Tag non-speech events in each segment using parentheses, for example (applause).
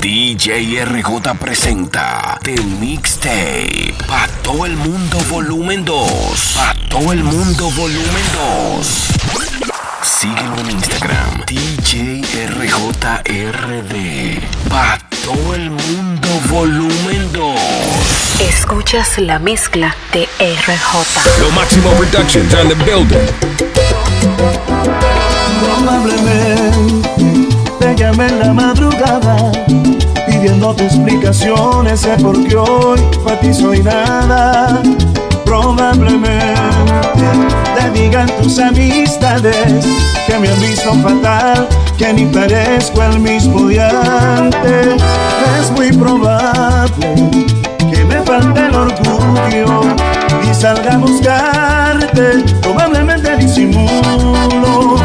DJ RJ presenta The Mixtape. Pa' todo el mundo volumen 2. Pa' todo el mundo volumen 2. Síguelo en Instagram. DJ RJRD. Pa' todo el mundo volumen 2. Escuchas la mezcla de RJ. Lo Máximo Productions on the building. Probablemente te llamé en la madrugada pidiéndote explicaciones de por qué hoy para ti nada. Probablemente te digan tus amistades que me han visto fatal, que ni parezco el mismo de antes. Es muy probable que me falte el orgullo y salga a buscarte. Probablemente disimulo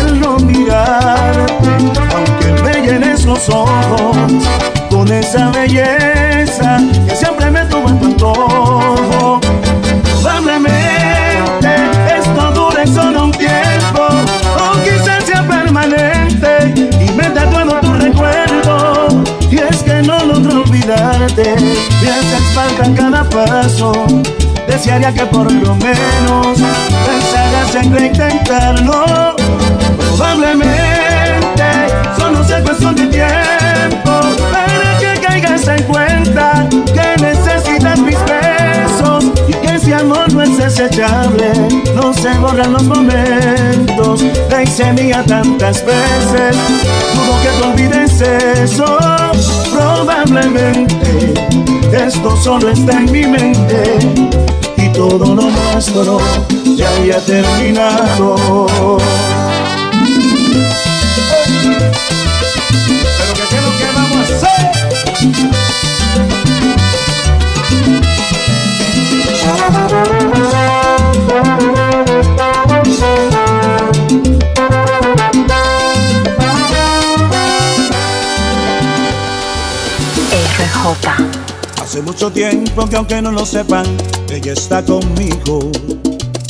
el no mirarte, aunque me llenes los ojos con esa belleza que siempre me tuvo en tu antojo. Probablemente esto dure solo un tiempo, o quizás sea permanente y me tatuado tu recuerdo. Y es que no logro olvidarte, me haces falta en cada paso. Desearía que por lo menos pensaras en reintentarlo. Probablemente solo sea cuestión de tiempo que necesitas mis besos y que ese amor no es desechable. No se borran los momentos, la hice mía tantas veces. Dudo que te olvides eso. Probablemente esto solo está en mi mente y todo lo nuestro ya había terminado. Pero que qué que vamos a hacer. Hace mucho tiempo que aunque no lo sepan, ella está conmigo.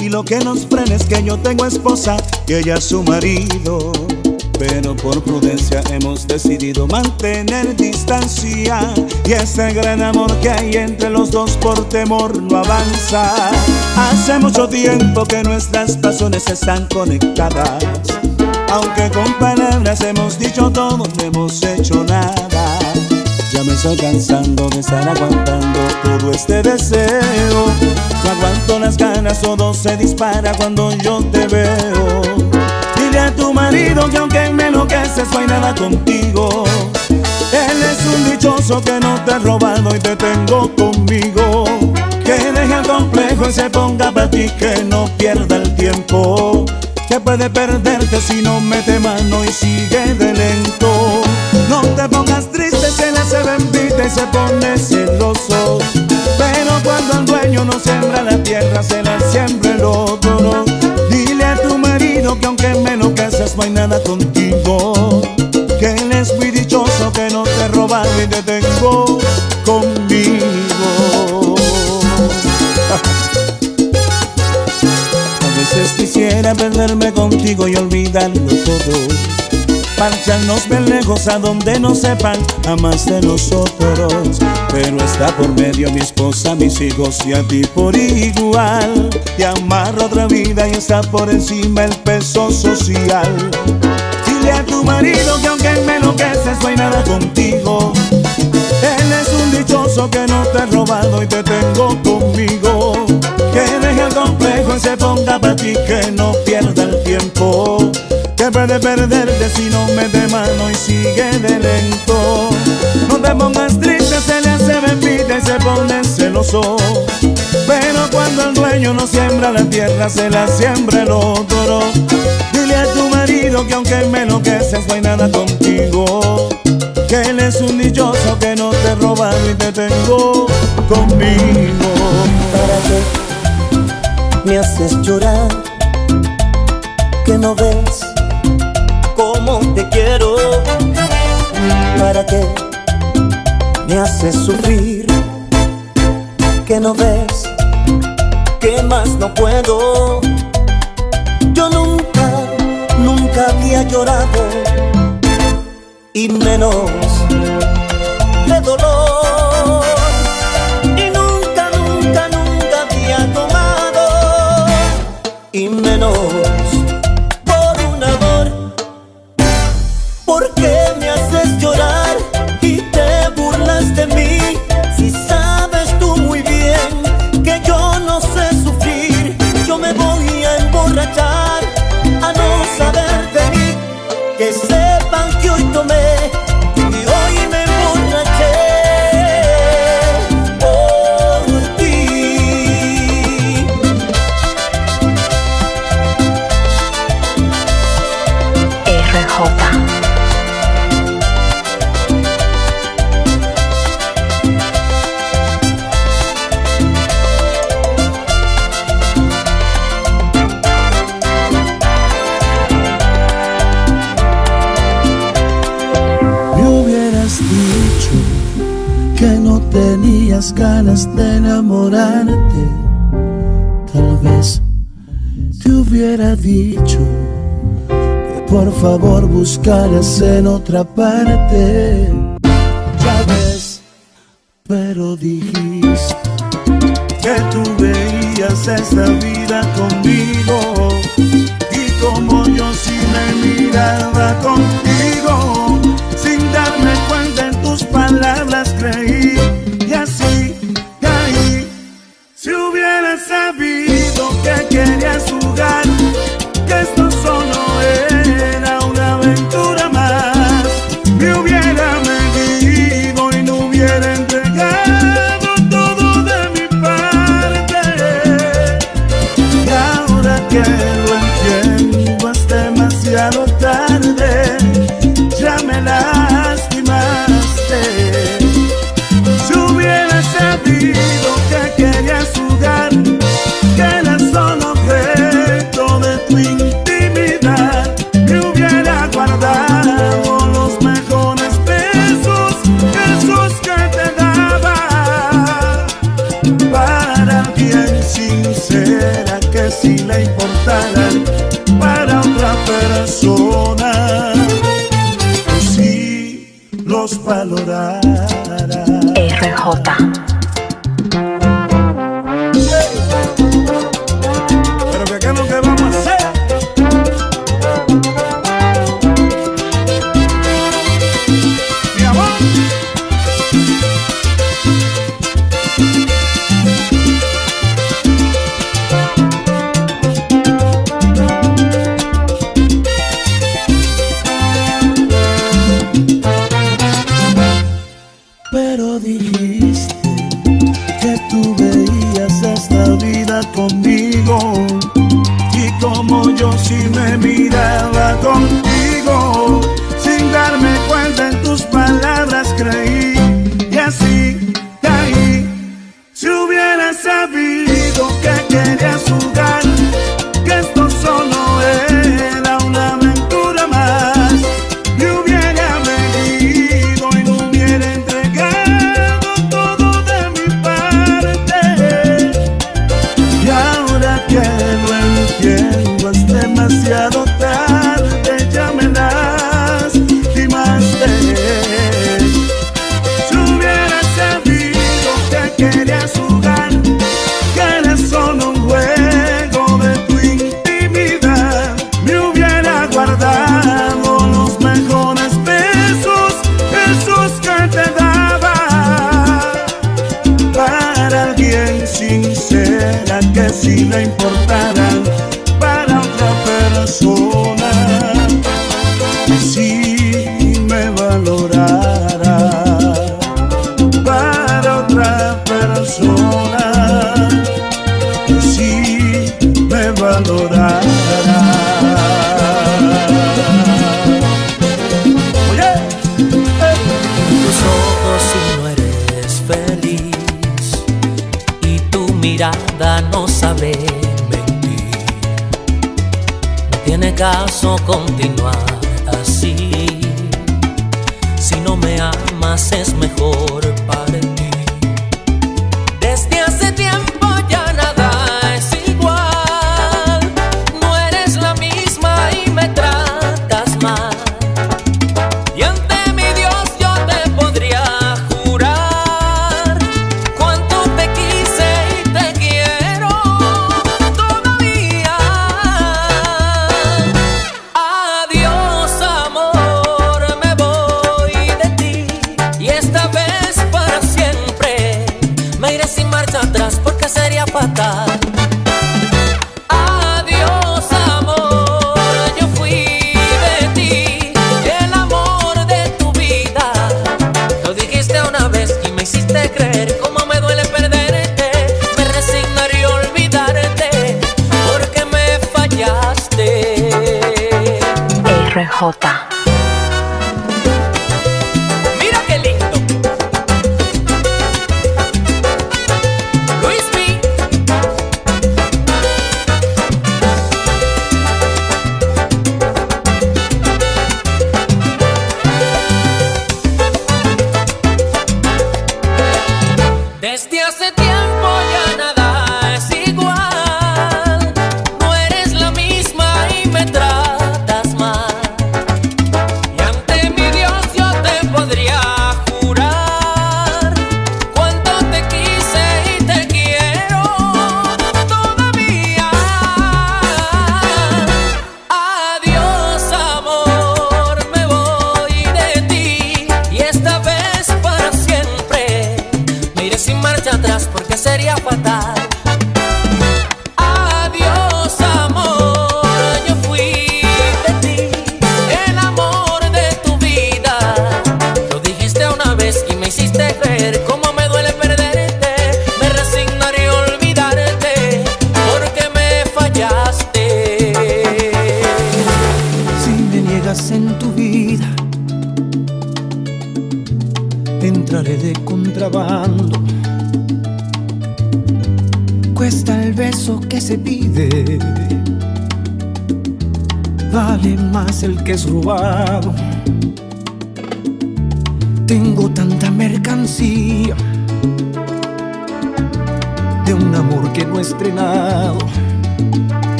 Y lo que nos frena es que yo tengo esposa y ella su marido. Pero por prudencia hemos decidido mantener distancia. Y ese gran amor que hay entre los dos por temor no avanza. Hace mucho tiempo que nuestras pasiones están conectadas. Aunque con palabras hemos dicho todo, no hemos hecho nada. Ya me estoy cansando de estar aguantando todo este deseo. No aguanto las ganas, todo se dispara cuando yo te veo. Dile a tu marido que aunque me enloqueces, no hay nada contigo. Él es un dichoso que no te ha robado y te tengo conmigo. Que deje el complejo y se ponga para ti, que no pierda el tiempo. Que puede perderte si no mete mano y sigue de lento. No te pongas triste, se le hace bendita y se pone celoso. Pero cuando el dueño no siembra la tierra, se la siembra el otro. Que aunque me enloqueces, no hay nada contigo. Que él es muy dichoso, que no te roba y te tengo conmigo. (laughs) A veces quisiera perderme contigo y olvidarlo todo. Marcharnos bien lejos a donde no sepan a más de nosotros. Pero está por medio mi esposa, mis hijos y a ti por igual. Te amarro otra vida y está por encima el peso social. Dile a tu marido que aunque me enloqueces no hay nada contigo. Él es un dichoso que no te ha robado y te tengo conmigo. Que deje el complejo y se ponga para ti, que no pierda el tiempo. Que puede perderte si no mete mano y sigue de lento. No te pongas triste, se le hace bendita y se pone celoso. Pero cuando el dueño no siembra la tierra, se la siembra el otro. Dile a tu marido que aunque me enloqueces, no hay nada contigo. Que él es un dichoso que no te roba y te tengo conmigo. ¿Para qué me haces llorar? Que no ves quiero. ¿Para qué me haces sufrir? Que no ves que más no puedo. Yo nunca, nunca había llorado y menos de dolor. de enamorarte, tal vez te hubiera dicho que por favor buscaras en otra parte. que querías jugar, que eres solo objeto de tu intimidad. Me hubiera guardado los mejores besos, esos que te daba, para alguien sincera que si le importaran, para otra persona. Si los valorara. RJ. Oye, tus ojos si no eres feliz y tu mirada no sabe mentir. No tiene caso continuar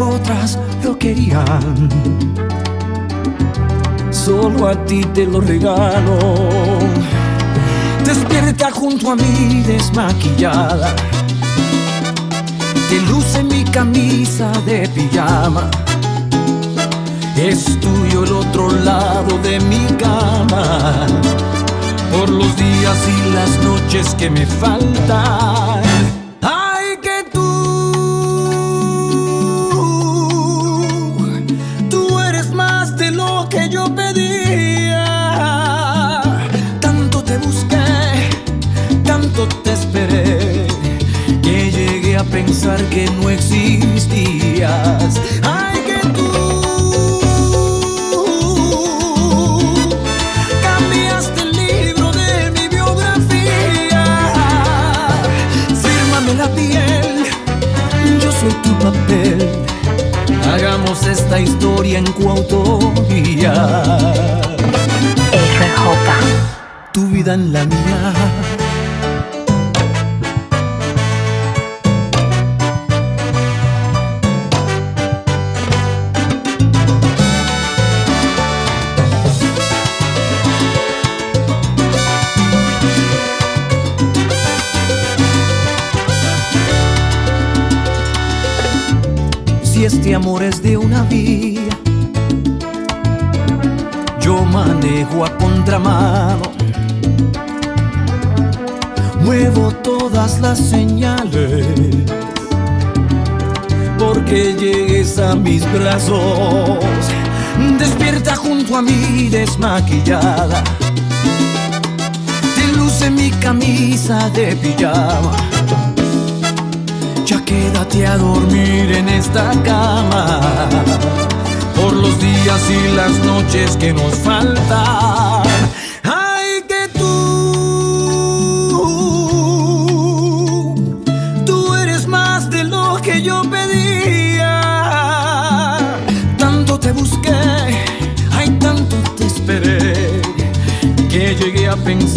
otras lo querían. Solo a ti te lo regalo. Despierta junto a mí desmaquillada. Te luce mi camisa de pijama. Es tuyo el otro lado de mi cama. Por los días y las noches que me faltan. esta historia en coautoría. RJ. Tu vida en la mía muevo todas las señales, porque llegues a mis brazos, despierta junto a mí desmaquillada, te luce mi camisa de pijama. Ya quédate a dormir en esta cama por los días y las noches que nos faltan.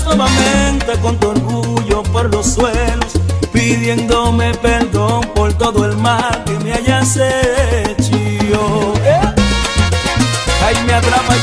Nuevamente con tu orgullo por los suelos, pidiéndome perdón por todo el mal que me hayas hecho. Eh. Ay, me atrapa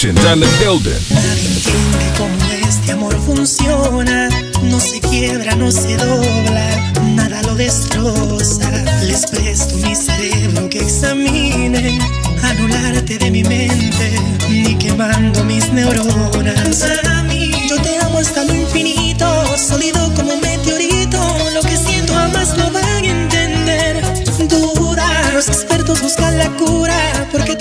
Productions on the building. Entiende cómo este amor funciona. No se quiebra, no se dobla, nada lo destroza. Les presto mi cerebro que examinen, anularte de mi mente, ni quemando mis neuronas. Mí, yo te amo hasta lo infinito, sólido como un meteorito. Lo que siento jamás lo van a entender. Duda, los expertos buscan la cura, porque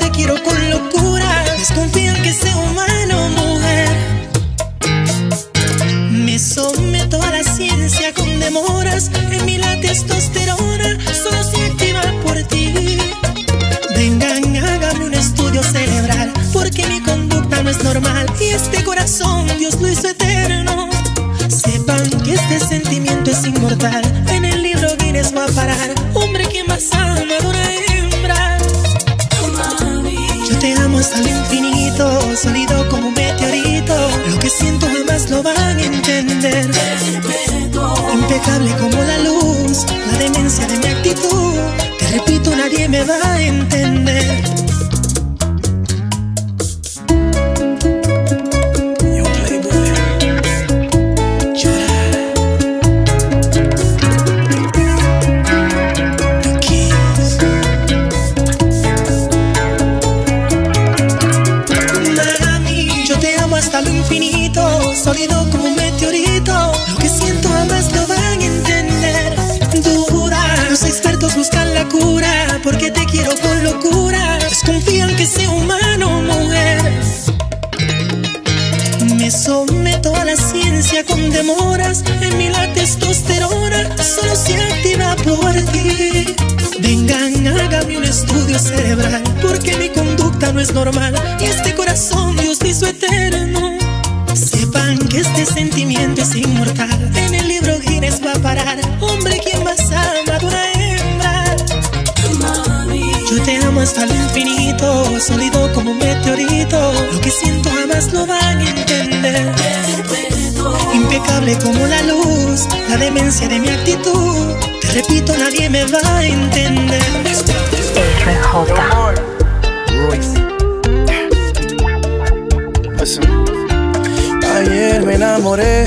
no es normal. Y este corazón Dios hizo eterno. Sepan que este sentimiento es inmortal. En el libro Guinness va a parar. Hombre, quien más ama de una hembra. Yo te amo hasta el infinito, sólido como un meteorito. Lo que siento jamás lo van a entender. Impecable como la luz, la demencia de mi actitud. Te repito, nadie me va a entender. Enamoré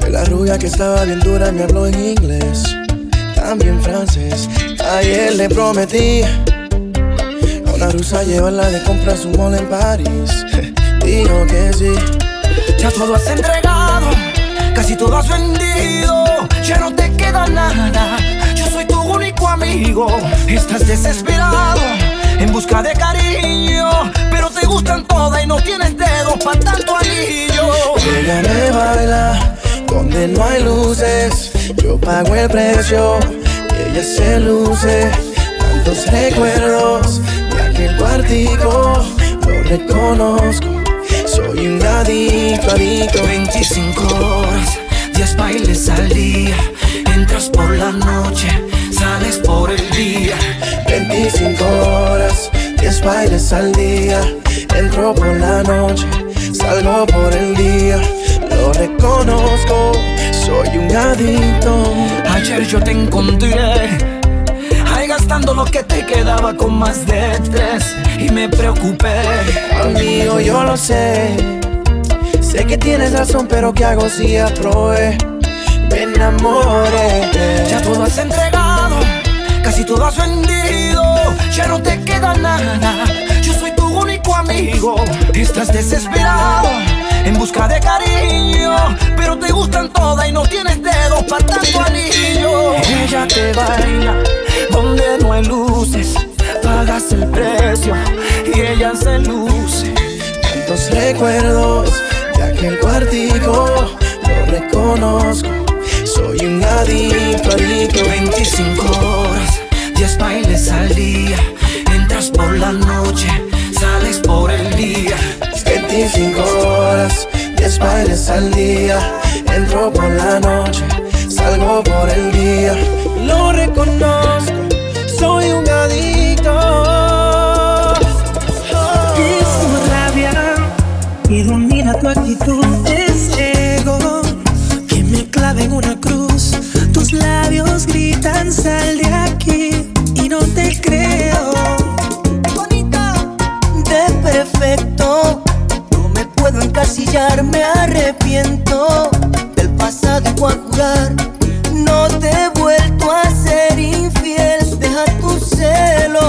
de la rubia que estaba bien dura me habló en inglés, también francés. Ayer le prometí a una rusa llevarla de compras un mall en París. (laughs) Dijo que sí. Ya todo has entregado, casi todo has vendido. Ya no te queda nada. Yo soy tu único amigo. Estás desesperado en busca de cariño, pero te gustan todas y no tienes dedos para tanto anillo. Ella me baila donde no hay luces. Yo pago el precio y ella se luce. Tantos recuerdos de aquel cuartico, lo reconozco. Soy un adicto, adicto. 25 horas, 10 bailes al día. Entras por la noche, sales por el día. 25 horas, 10 bailes al día. Entro por la noche, salgo por el día. Lo reconozco, soy un adicto. Ayer yo te encontré ahí gastando lo que te quedaba con más de tres y me preocupé. Amigo, yo lo sé. Sé que tienes razón, pero ¿qué hago si aprobé? Me enamoré. Ya todo has entregado, casi todo has vendido. Ya no te queda nada. Amigo. Estás desesperado en busca de cariño, pero te gustan todas y no tienes dedos para tanto anillo. Ella te baila donde no hay luces. Pagas el precio y ella se luce. Tantos recuerdos de aquel cuartico, lo reconozco. Soy un adicto, adicto. 25 horas, 10 bailes al día. Entras por la noche, sales por el día. 25 horas, 10 bailes al día. Entro por la noche, salgo por el día. Lo reconozco, soy un adicto. Oh. Es tu rabia y domina tu actitud. Es ego que me clave en una cruz. Tus labios gritan, sal de aquí y no te creas. No me puedo encasillar, me arrepiento del pasado y voy a jurar. No te he vuelto a ser infiel, deja tu celo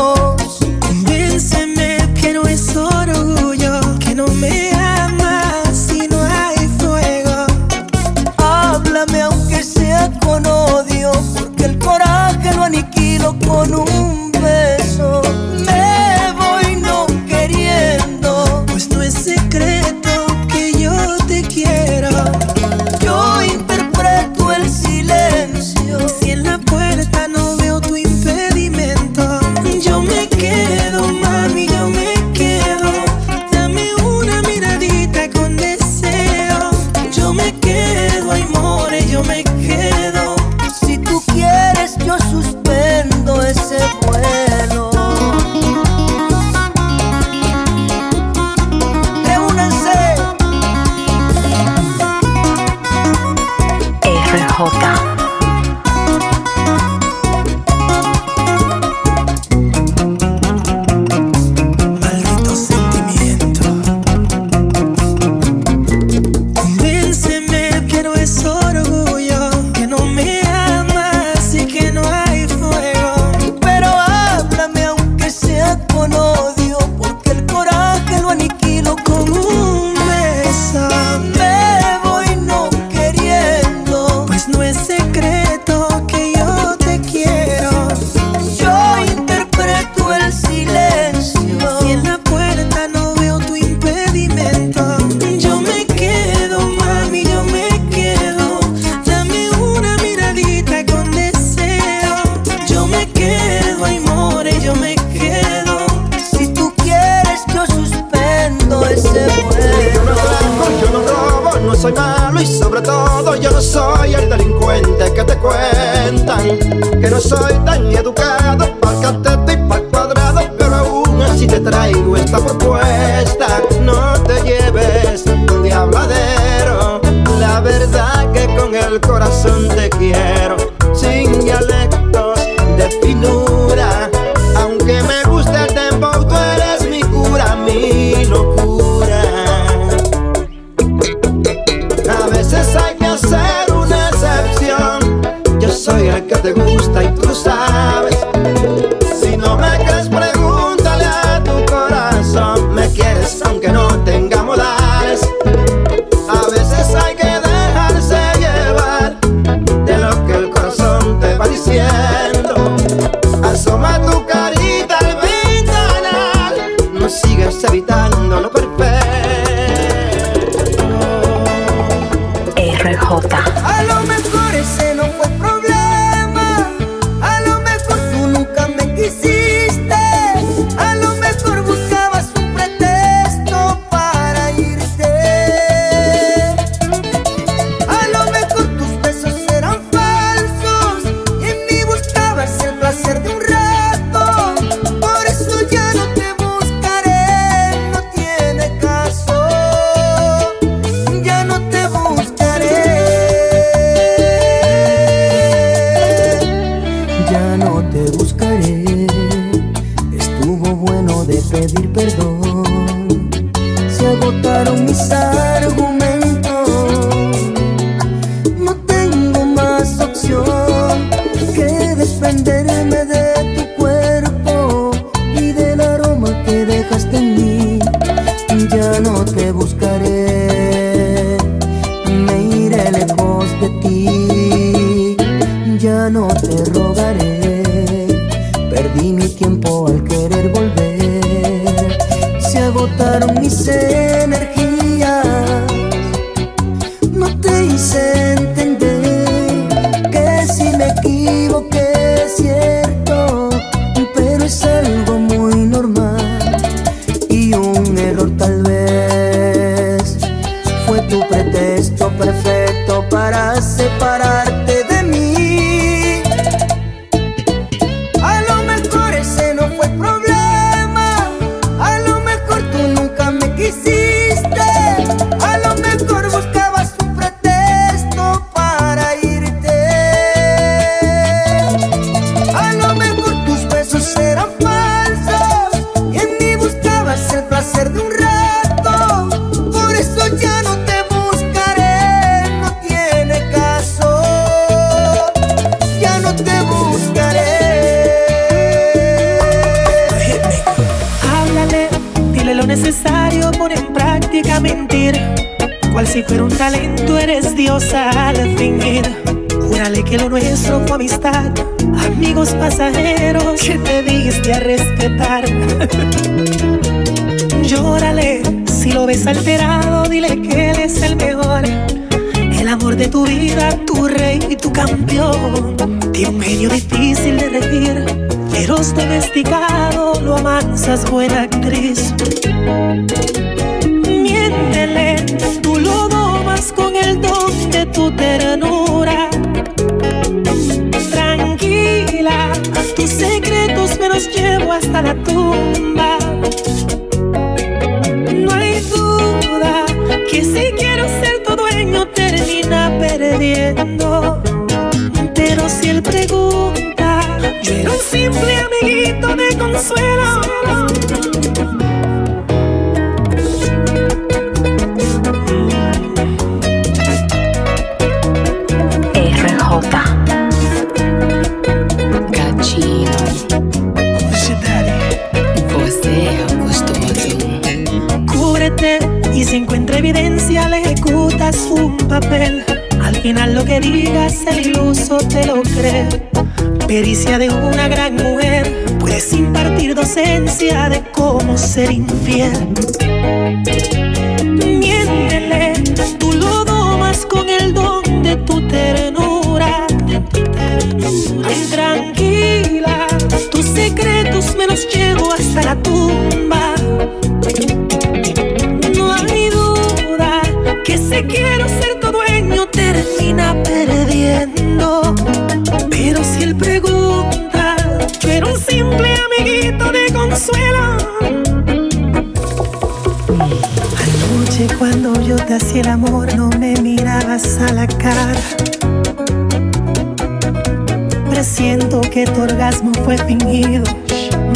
Presiento que tu orgasmo fue fingido.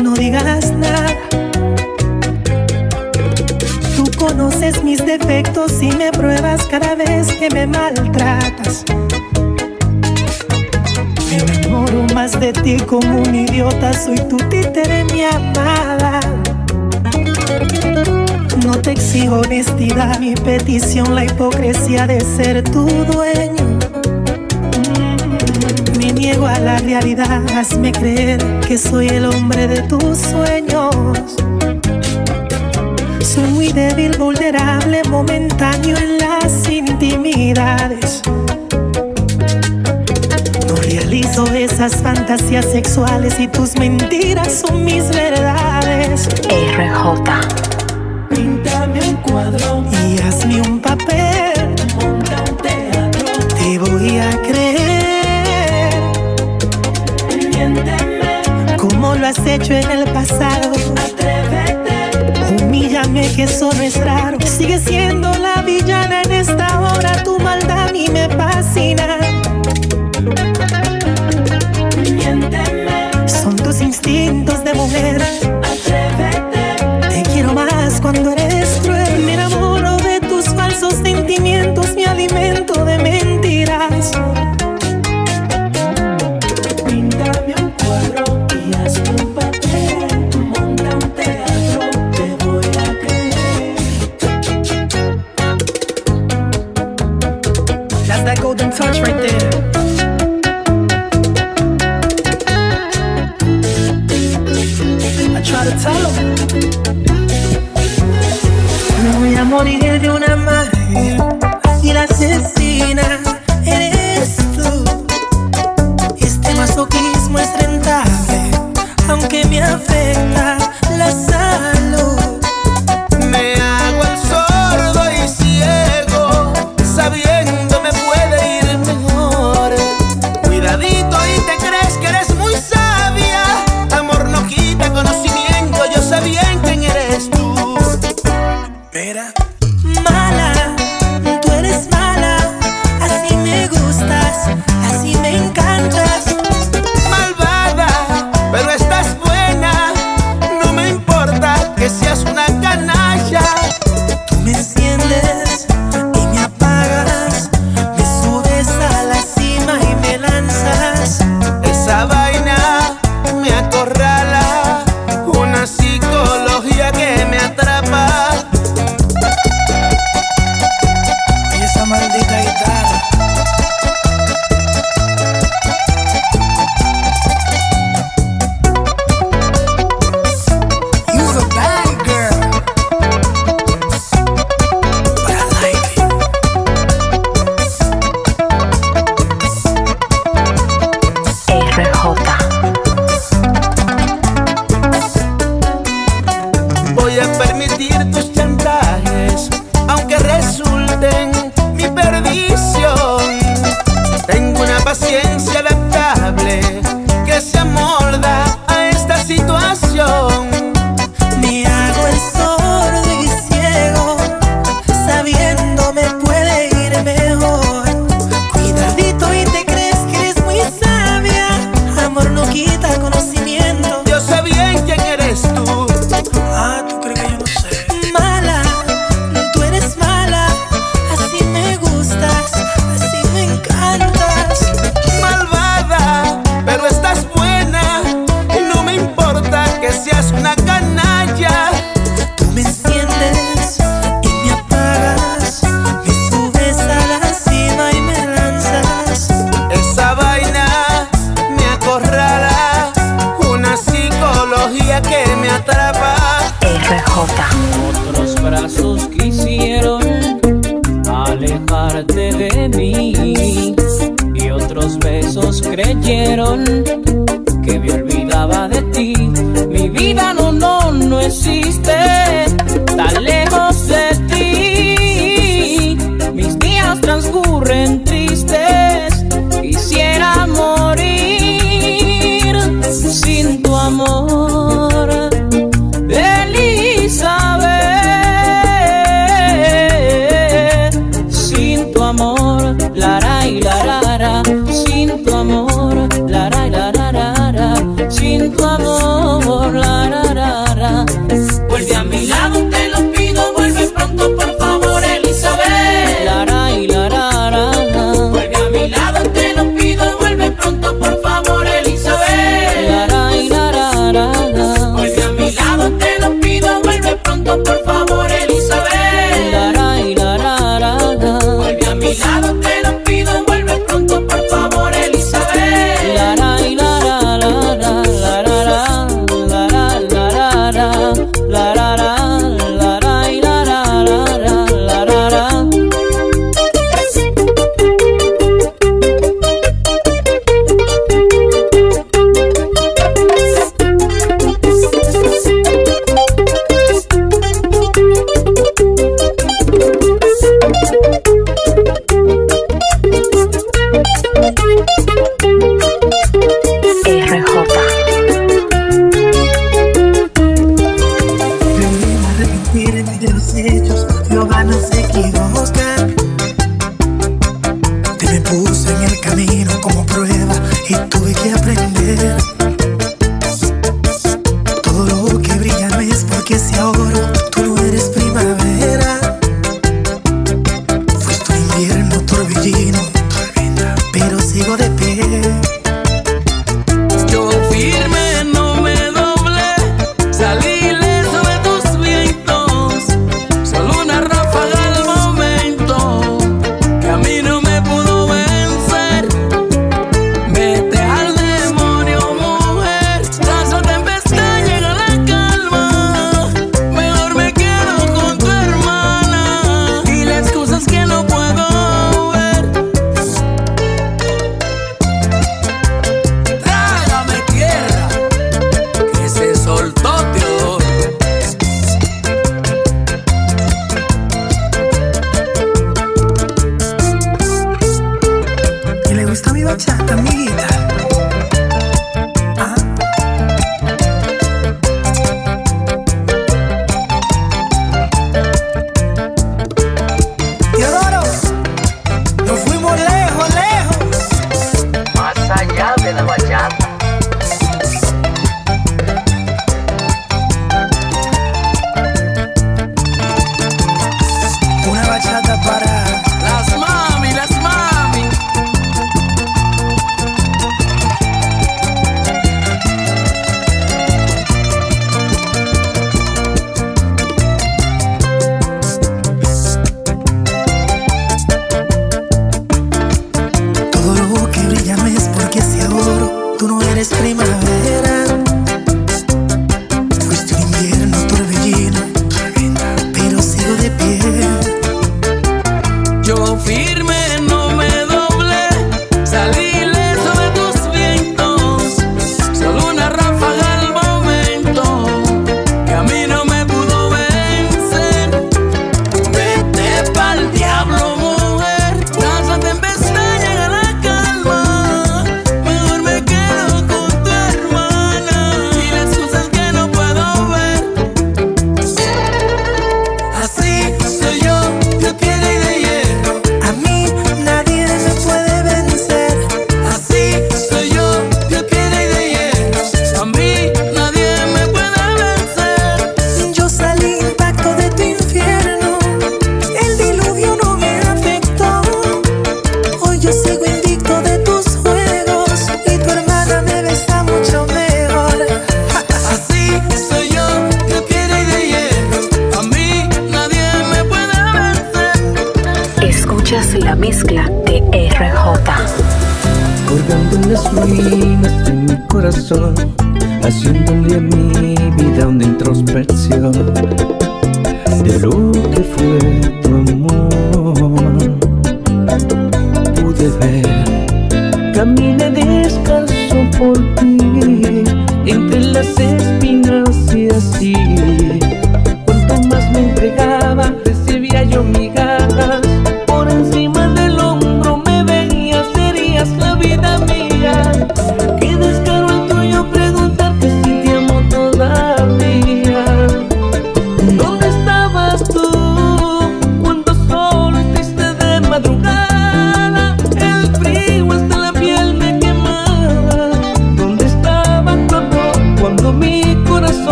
No digas nada. Tú conoces mis defectos y me pruebas cada vez que me maltratas. Me enamoro más de ti como un idiota. Soy tu títere, mi amada. No te exijo honestidad, mi petición la hipocresía de ser tu dueño. Mm, me niego a la realidad, hazme creer que soy el hombre de tus sueños. Soy muy débil, vulnerable, momentáneo en las intimidades. No realizo esas fantasías sexuales y tus mentiras son mis verdades. RJ hazme un papel, un teatro, te voy a creer. Miénteme. Como lo has hecho en el pasado, atrévete. Humíllame que eso no es raro. Sigue siendo la villana en esta hora, tu maldad a mí me fascina. Miénteme. Son tus instintos de mujer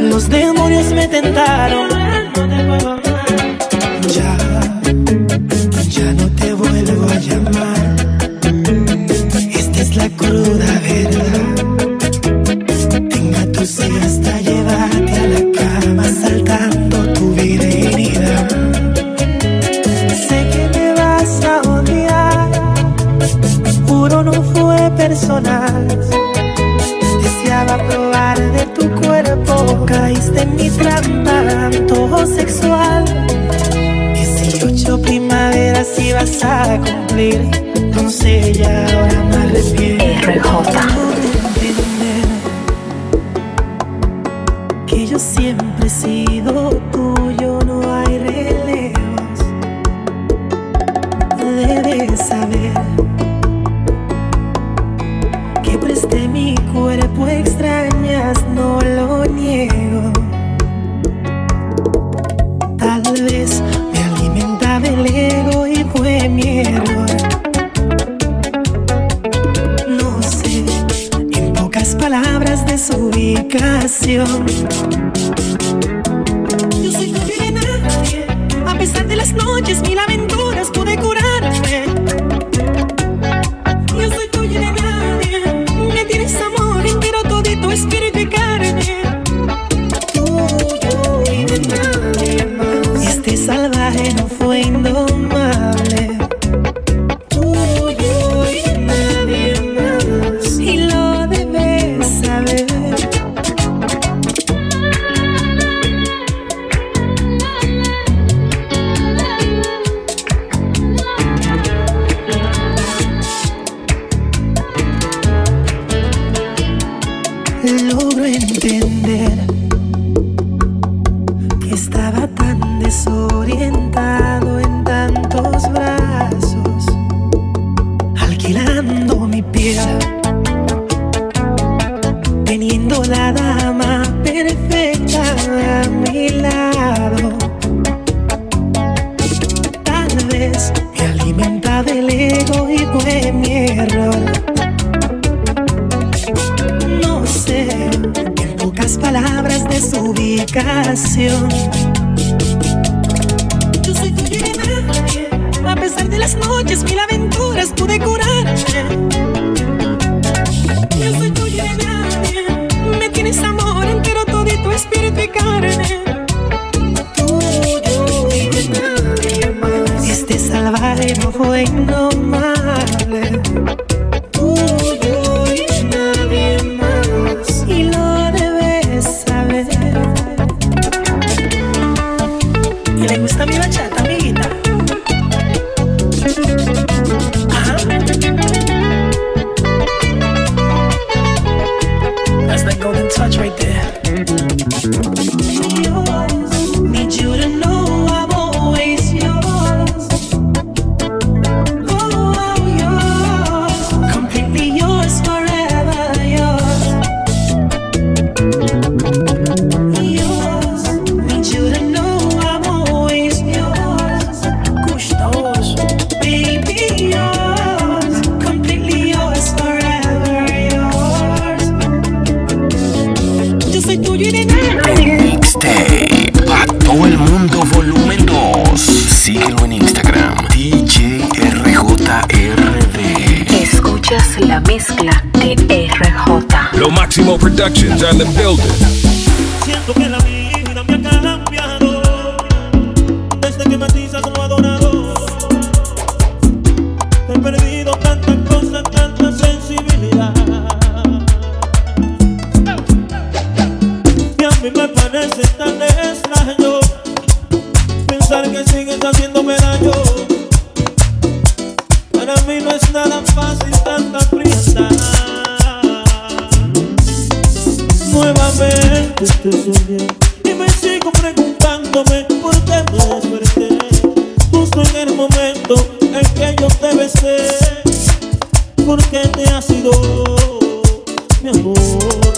Los demonios me tentaron. me alimenta del ego y fue mi error. No sé, en pocas palabras desubicación. Yo soy tu llena, a pesar de las noches, mil aventuras pude curarte. Yo soy tu llena, me tienes amor entero, todito espíritu y carne. Have I made my way no mile? Productions on the building. sido mi amor.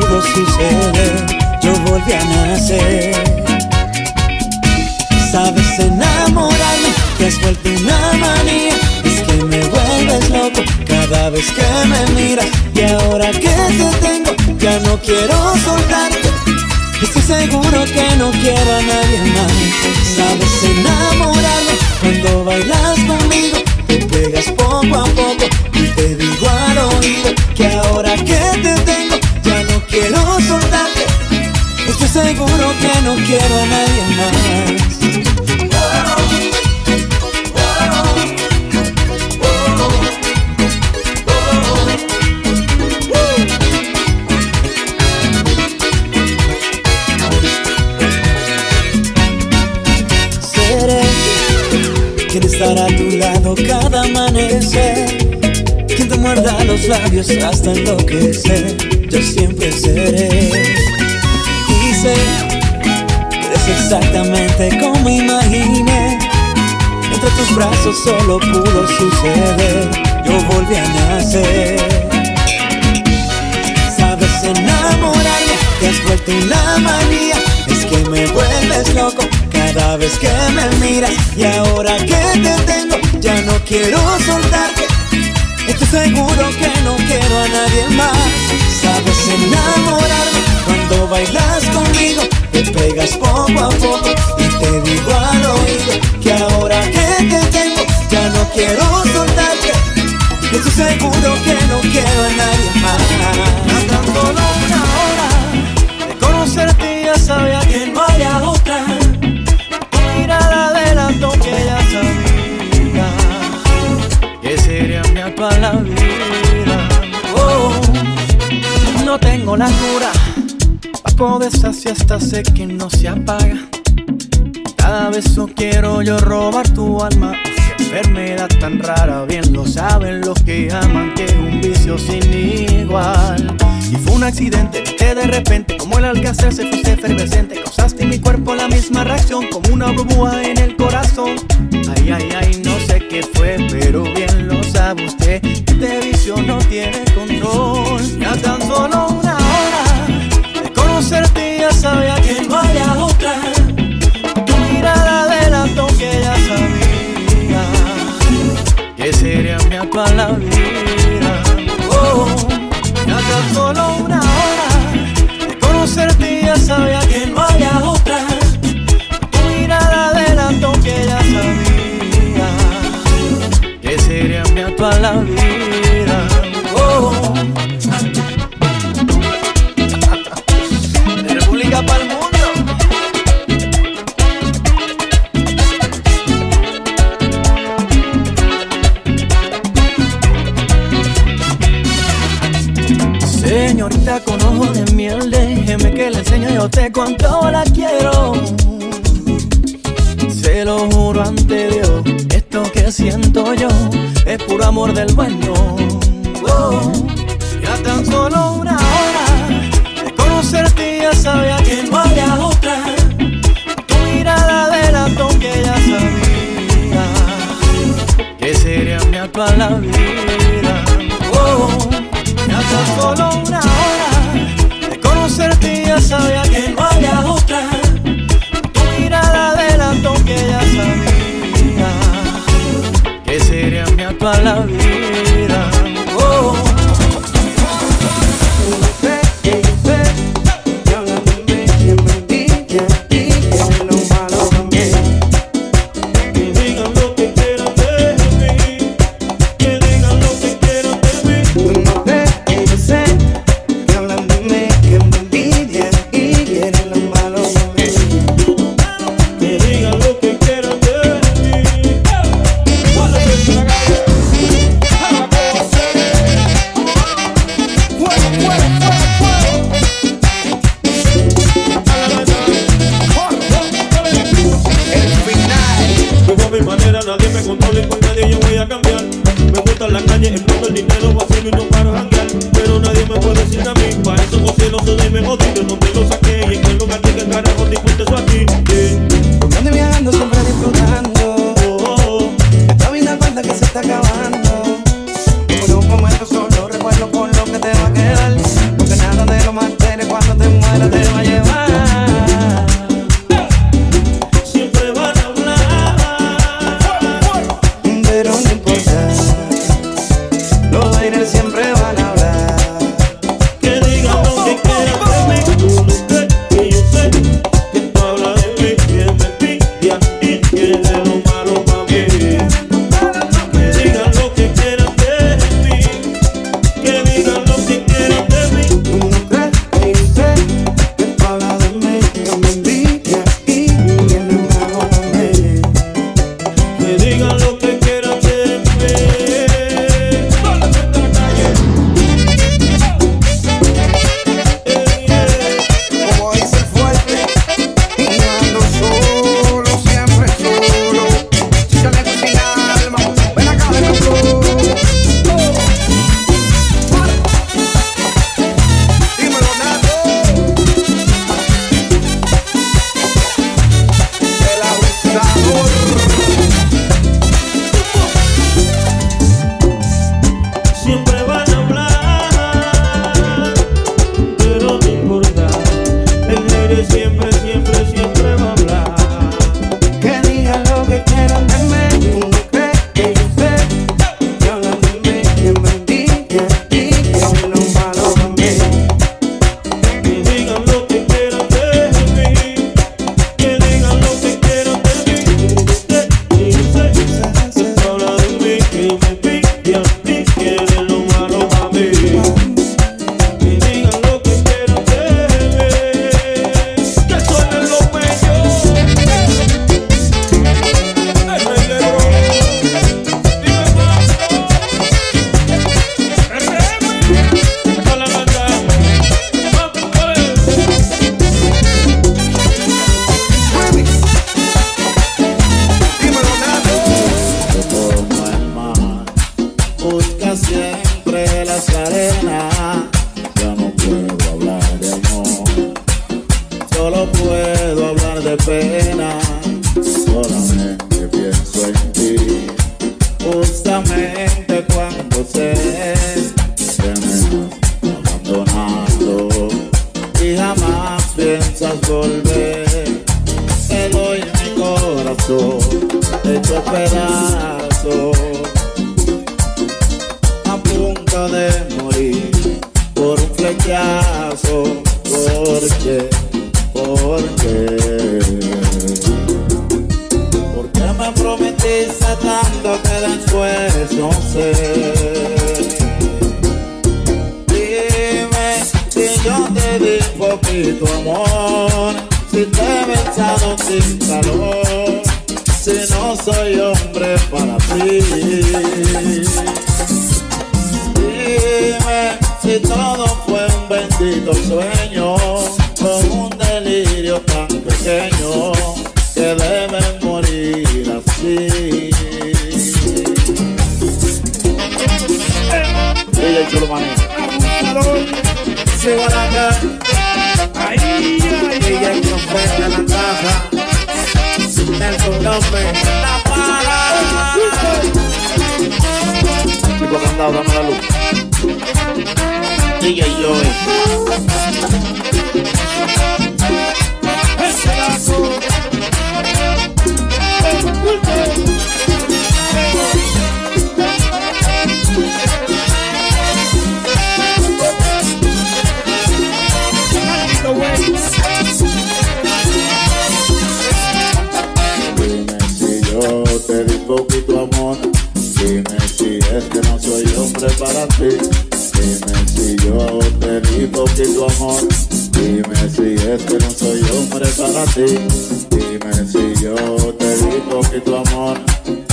pudo suceder, yo volví a nacer. Sabes enamorarme, te has vuelto una manía, es que me vuelves loco cada vez que me miras. Y ahora que te tengo, ya no quiero soltarte. Estoy seguro que no quiero a nadie más. Sabes enamorarme cuando bailas conmigo, te pegas poco a poco y te digo al oído que ahora que Estoy seguro que no quiero a nadie más. Seré quien estará a tu lado cada amanecer. Quien te muerda los labios hasta enloquecer. Yo siempre seré. Que eres exactamente como imaginé. Entre tus brazos solo pudo suceder. Yo volví a nacer. Sabes enamorarme, te has vuelto una manía. Es que me vuelves loco cada vez que me miras. Y ahora que te tengo, ya no quiero soltarte. Estoy seguro que no quiero a nadie más. Sabes enamorarme cuando bailas conmigo. Te pegas poco a poco y te digo al oído que ahora que te tengo, ya no quiero soltarte. Estoy seguro que no quiero a nadie más. Tan solo una hora de conocerte ya sabía que no había otra. Tu mirada adelantó que ya sabía que sería mi actual la cura pa' poder si esta sé que no se apaga. Cada beso quiero yo robar tu alma. Enfermedad tan rara, bien lo saben los que aman que es un vicio sin igual. Y fue un accidente que de repente, como el alcázar se fuiste efervescente, causaste en mi cuerpo la misma reacción, como una burbuja en el corazón. Ay, ay, ay, no sé qué fue, pero bien lo sabe usted. Este vicio no tiene control. Ya mi actual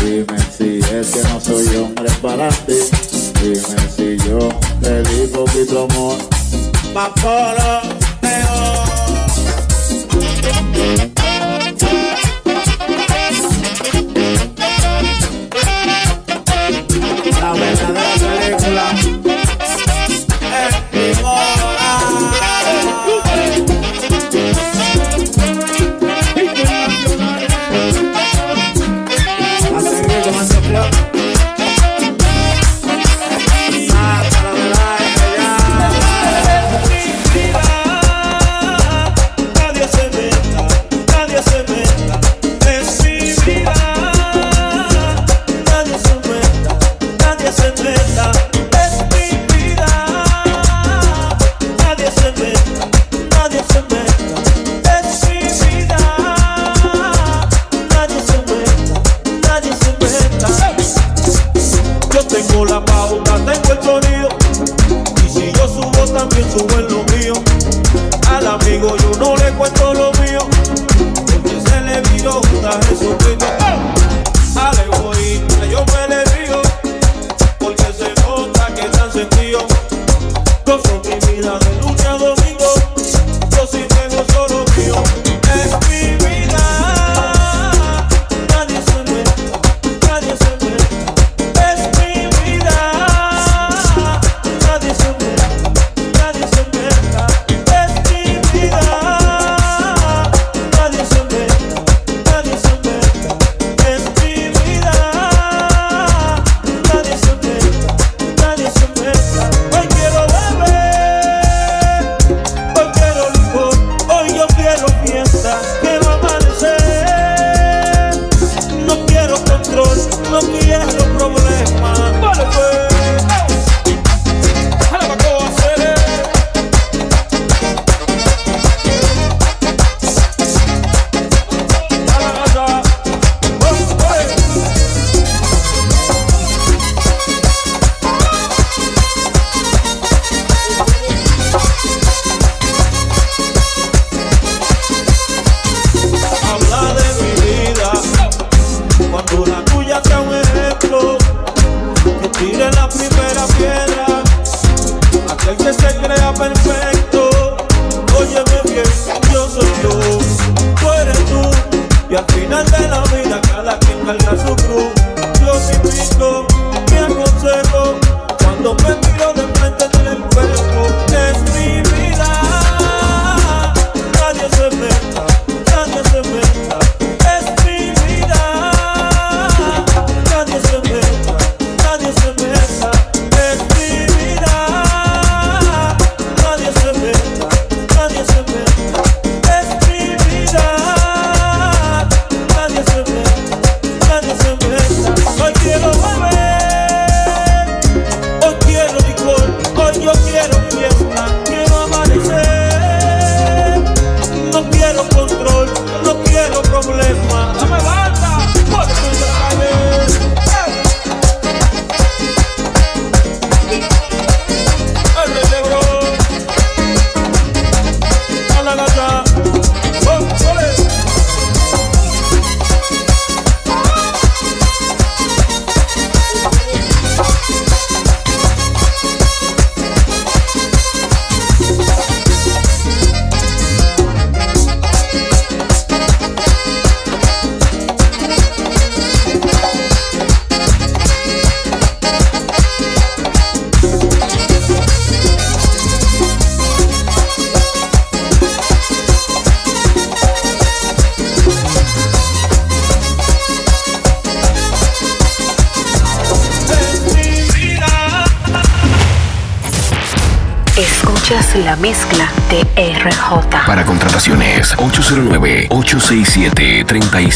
Dime si es que no soy hombre para ti. Dime si yo te di poquito amor. Más polo, peor.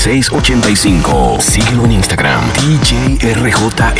809-867-3685. Síguelo en Instagram, DJRJRD.